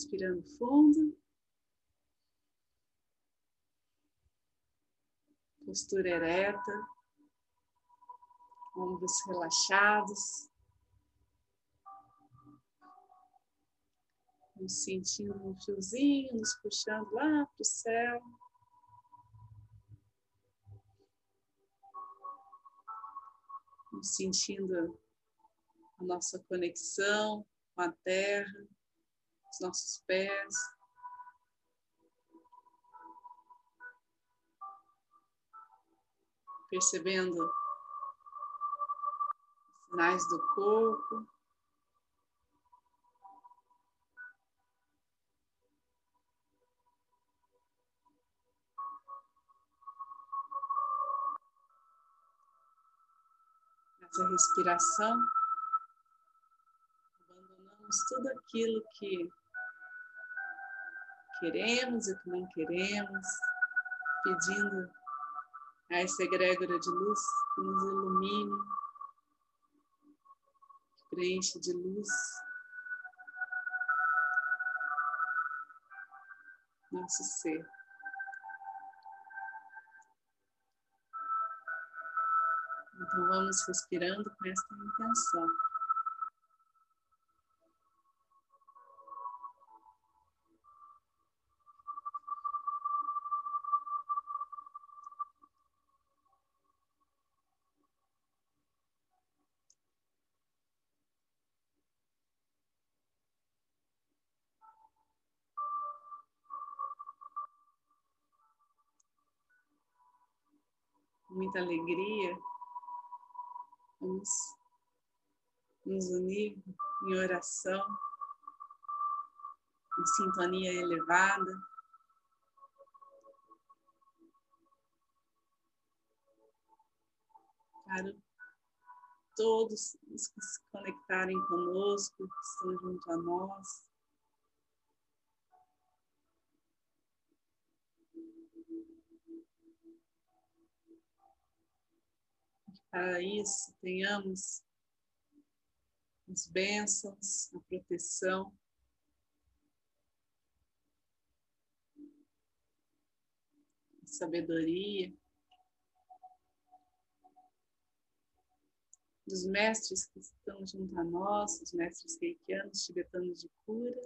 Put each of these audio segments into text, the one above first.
Respirando fundo. Postura ereta. Ombros relaxados. Nos sentindo um fiozinho nos puxando lá para o céu. Nos sentindo a nossa conexão com a terra, os nossos pés. Percebendo os sinais do corpo. Essa respiração tudo aquilo que queremos e que não queremos, pedindo a essa egrégora de luz que nos ilumine, que preenche de luz nosso ser. Então vamos respirando com esta intenção. muita alegria, vamos nos unir em oração, em sintonia elevada. Para todos os que se conectarem conosco, que estão junto a nós. Para isso tenhamos as bênçãos, a proteção. A sabedoria dos mestres que estão junto a nós, os mestres reikianos, tibetanos de cura.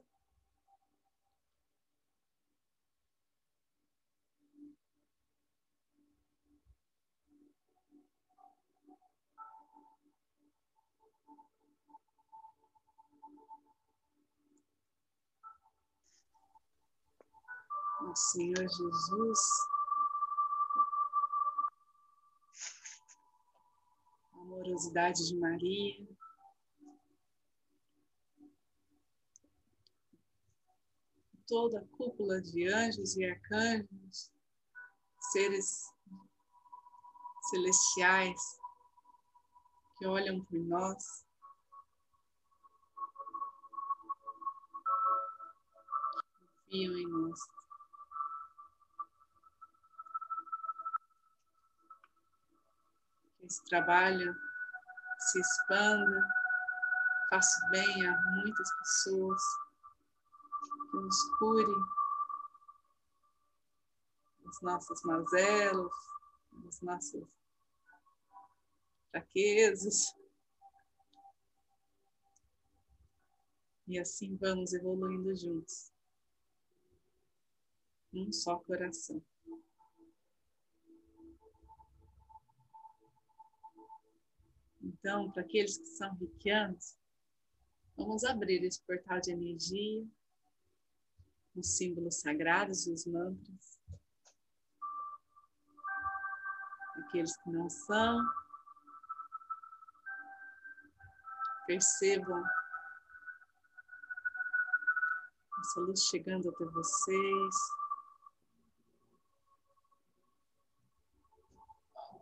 Senhor Jesus. A amorosidade de Maria. Toda a cúpula de anjos e arcanjos, seres celestiais que olham por nós. Confiam em nós. Esse trabalho se expanda, faça bem a muitas pessoas, que nos cure as nossas mazelas, as nossas fraquezas. E assim vamos evoluindo juntos. Um só coração. Então, para aqueles que são riquianos, vamos abrir esse portal de energia, os símbolos sagrados, os mantras. Aqueles que não são, percebam essa luz chegando até vocês.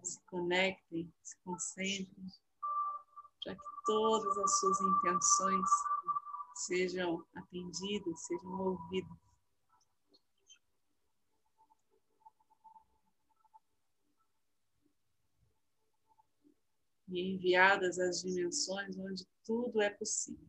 Se conectem, se concentrem para que todas as suas intenções sejam atendidas, sejam ouvidas. E enviadas às dimensões onde tudo é possível.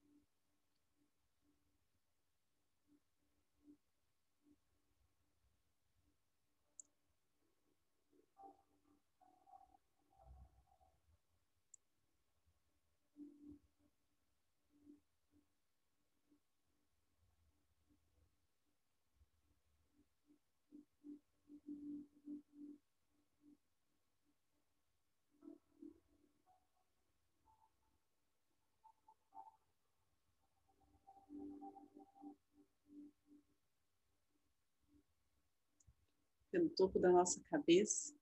pelo topo da nossa cabeça.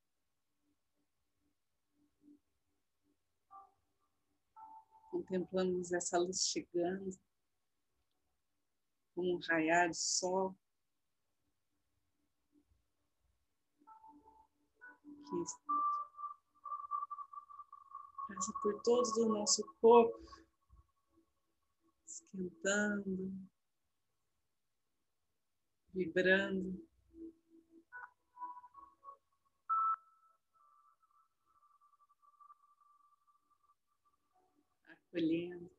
Contemplamos essa luz chegando, como um raiar de sol. Que passa por todo o nosso corpo, esquentando, vibrando. acolhendo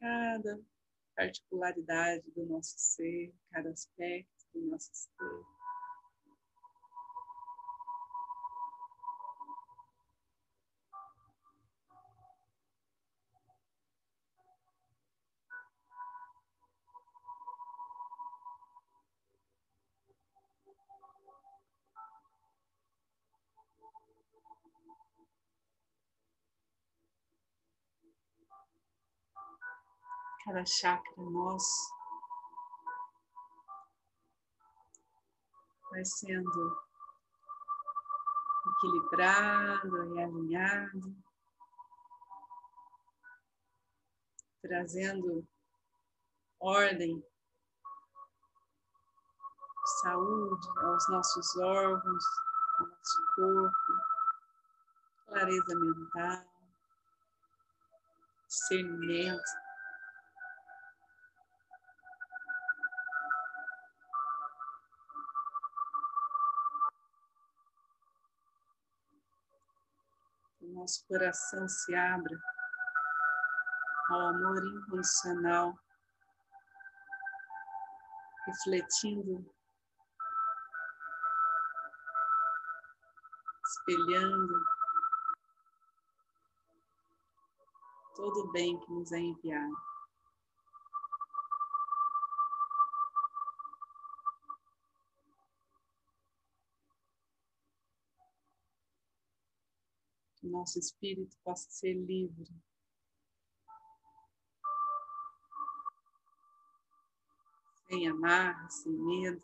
cada particularidade do nosso ser, cada aspecto do nosso ser. Cada chakra nosso vai sendo equilibrado e alinhado, trazendo ordem, saúde aos nossos órgãos, ao nosso corpo, clareza mental, discernimento. nosso coração se abra ao amor incondicional, refletindo, espelhando todo o bem que nos é enviado. que nosso espírito possa ser livre. Sem amarra, sem medo,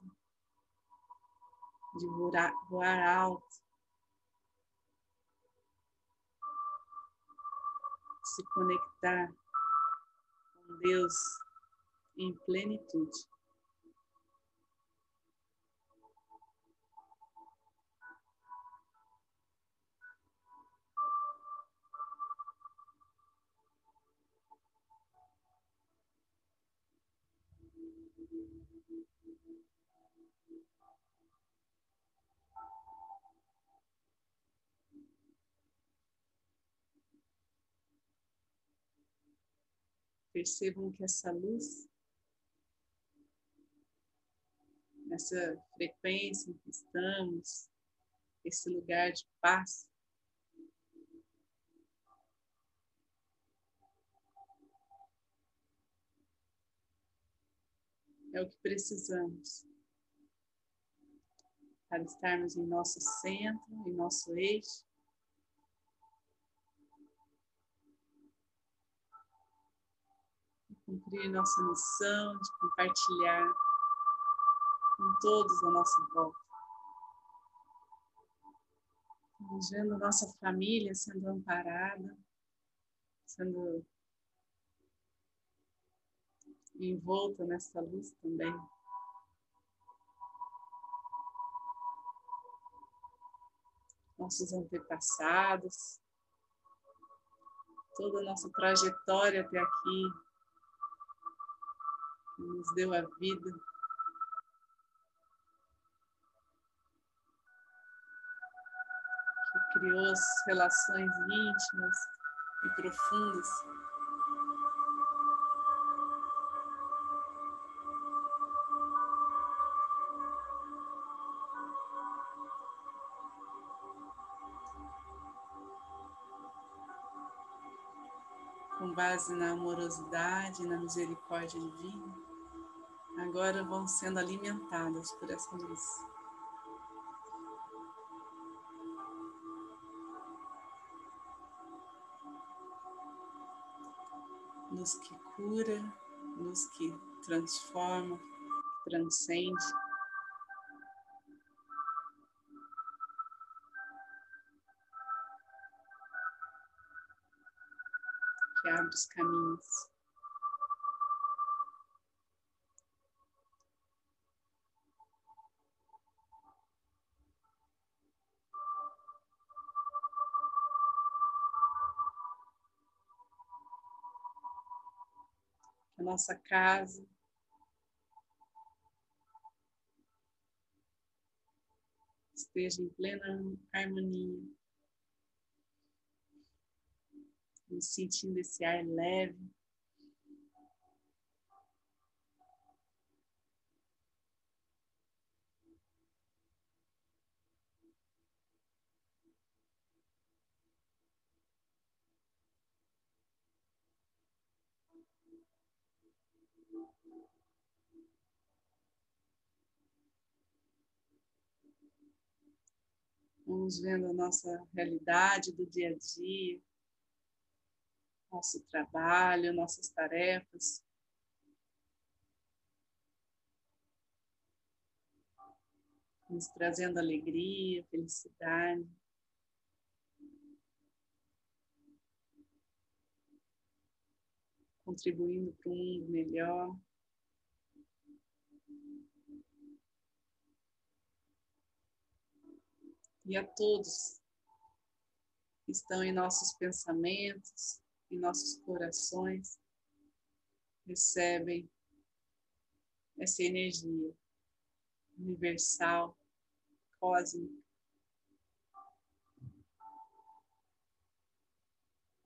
de voar, voar alto, se conectar com Deus em plenitude. Percebam que essa luz, essa frequência em que estamos, esse lugar de paz, é o que precisamos para estarmos em nosso centro, em nosso eixo. Cumprir nossa missão de compartilhar com todos a nossa volta. Vendo nossa família sendo amparada, sendo envolta nessa luz também. Nossos antepassados, toda a nossa trajetória até aqui, nos deu a vida. Que criou as relações íntimas e profundas. Base na amorosidade, na misericórdia divina, agora vão sendo alimentadas por essa luz. Luz que cura, luz que transforma, transcende. Que abre os caminhos. A nossa casa esteja em plena harmonia. Sentindo esse ar leve. Vamos vendo a nossa realidade do dia a dia nosso trabalho, nossas tarefas. Nos trazendo alegria, felicidade. Contribuindo para um mundo melhor. E a todos que estão em nossos pensamentos, em nossos corações recebem essa energia universal, cósmica,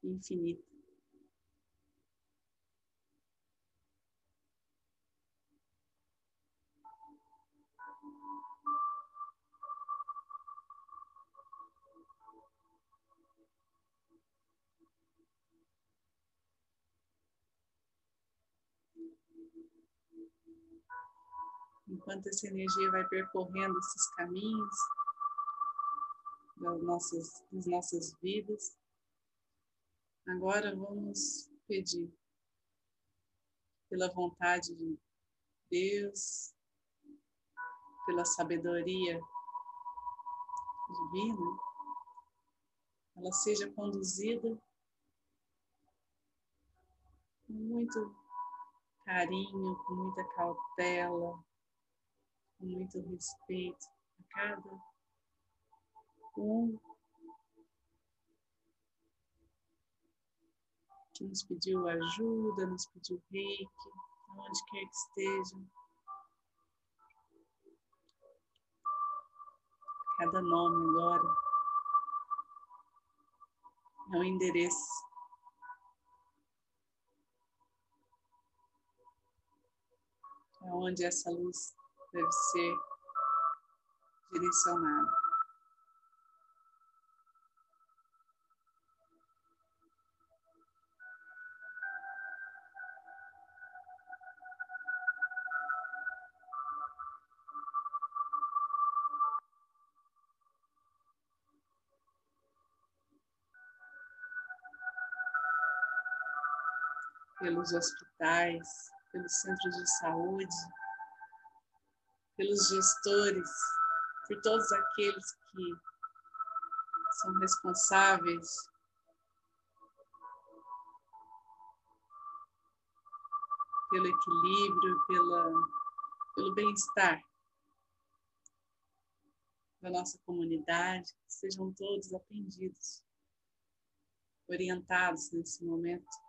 infinita. Enquanto essa energia vai percorrendo esses caminhos das nossas, das nossas vidas. Agora vamos pedir pela vontade de Deus, pela sabedoria divina, ela seja conduzida com muito carinho, com muita cautela, com muito respeito a cada um que nos pediu ajuda, nos pediu reiki, onde quer que esteja. Cada nome agora é um endereço. É onde essa luz deve ser direcionado. pelos hospitais, pelos centros de saúde, pelos gestores, por todos aqueles que são responsáveis. Pelo equilíbrio, pela, pelo bem-estar da nossa comunidade, sejam todos atendidos, orientados nesse momento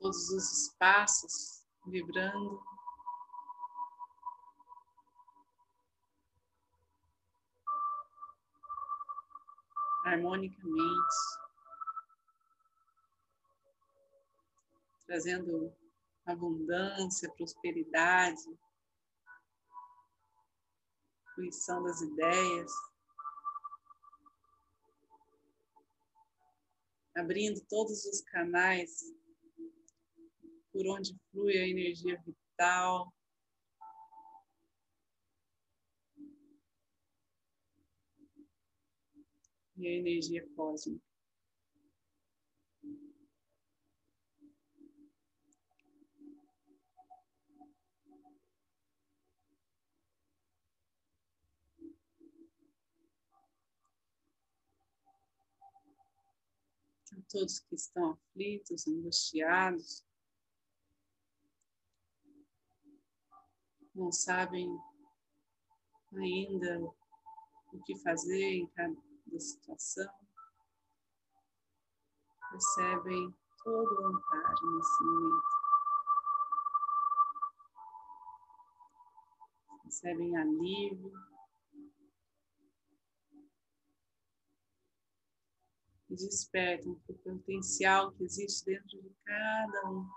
todos os espaços vibrando. Harmonicamente, trazendo abundância, prosperidade, fruição das ideias. abrindo todos os canais por onde flui a energia vital. E a energia cósmica. todos que estão aflitos, angustiados, não sabem ainda o que fazer em cada situação, percebem todo o amparo nesse momento. Recebem alívio, e despertam o potencial que existe dentro de cada um,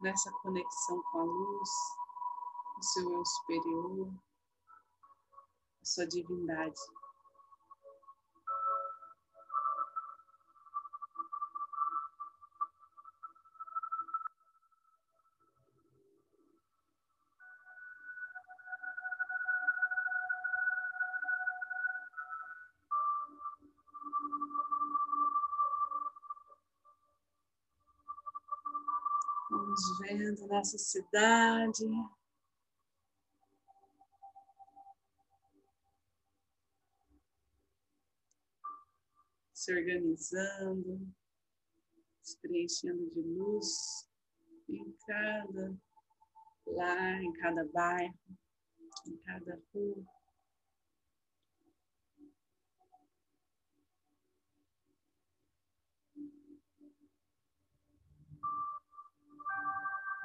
nessa conexão com a luz, o seu eu superior, a sua divindade. Vamos vendo nossa cidade. Se organizando, se preenchendo de luz em cada lar, em cada bairro, em cada rua.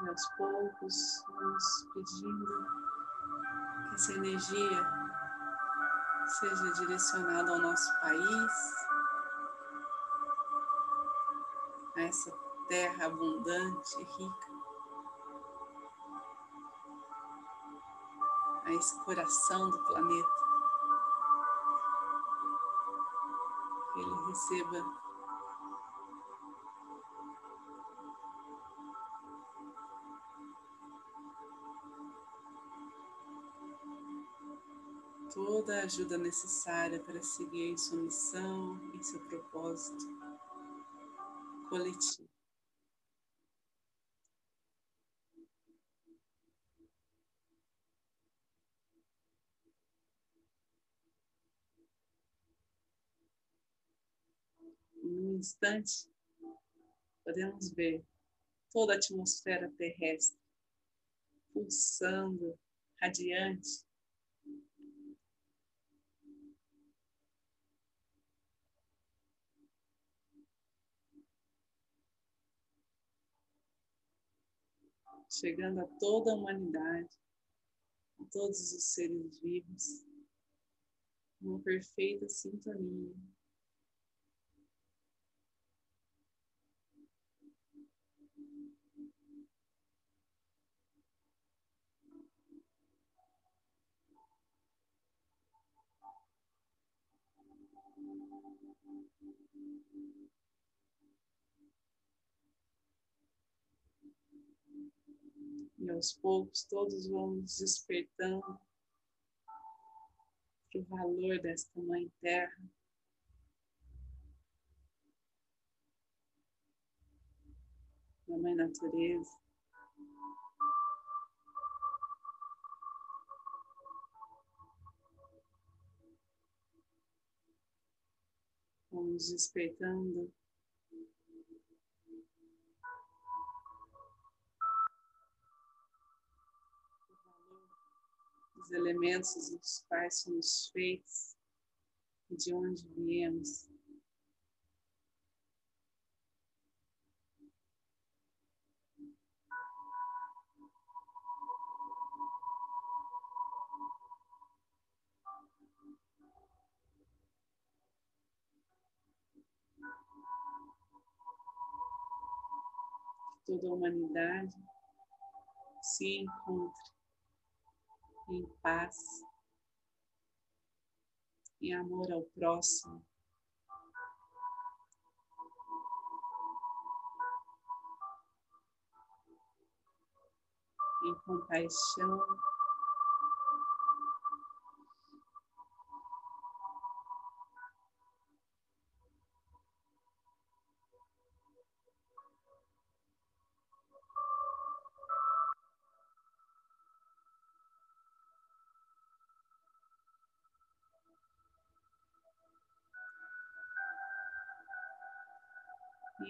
E aos poucos vamos pedindo que essa energia seja direcionada ao nosso país, a essa terra abundante e rica, a esse coração do planeta. Que ele receba toda a ajuda necessária para seguir em sua missão, em seu propósito coletivo. Num instante, podemos ver toda a atmosfera terrestre pulsando, radiante, chegando a toda a humanidade, a todos os seres vivos, uma perfeita sintonia. E aos poucos todos vamos despertando para o valor desta Mãe Terra. Da Mãe Natureza. Vamos despertando elementos dos quais somos feitos e de onde viemos. toda a humanidade se encontre em paz, em amor ao próximo. Em compaixão.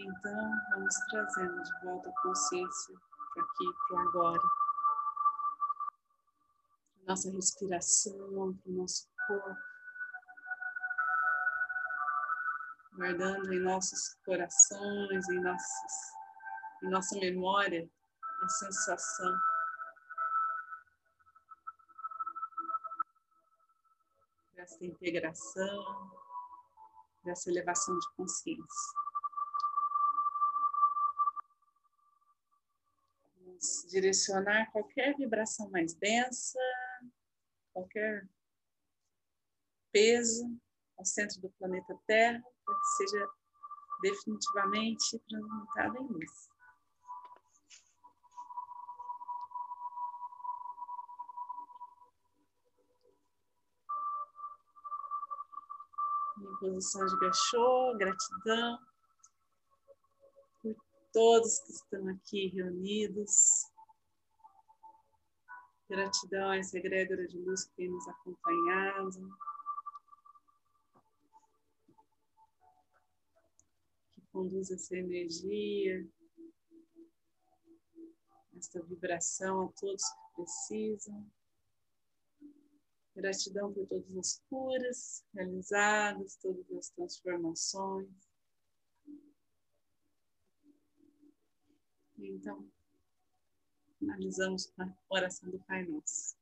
Então vamos trazendo de volta a consciência para aqui, para agora. Nossa respiração, para o nosso corpo. Guardando em nossos corações, em, nossos, em nossa memória, a sensação dessa integração, dessa elevação de consciência. Vamos direcionar qualquer vibração mais densa, qualquer peso ao centro do planeta Terra, para que seja definitivamente transmutado em luz. Em posição de gachô, gratidão todos que estão aqui reunidos. Gratidão a essa egrégora de luz que tem nos acompanhado. Que conduz essa energia, esta vibração a todos que precisam. Gratidão por todas as curas realizadas, todas as transformações. Então, finalizamos com a oração do Pai Nosso.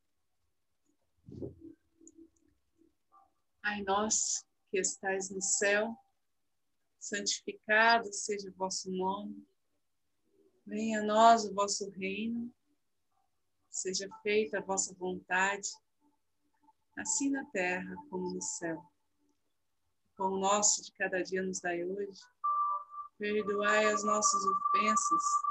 Pai nosso que estais no céu, santificado seja o vosso nome. Venha a nós o vosso reino. Seja feita a vossa vontade, assim na terra como no céu. O nosso de cada dia nos dai hoje. Perdoai as nossas ofensas,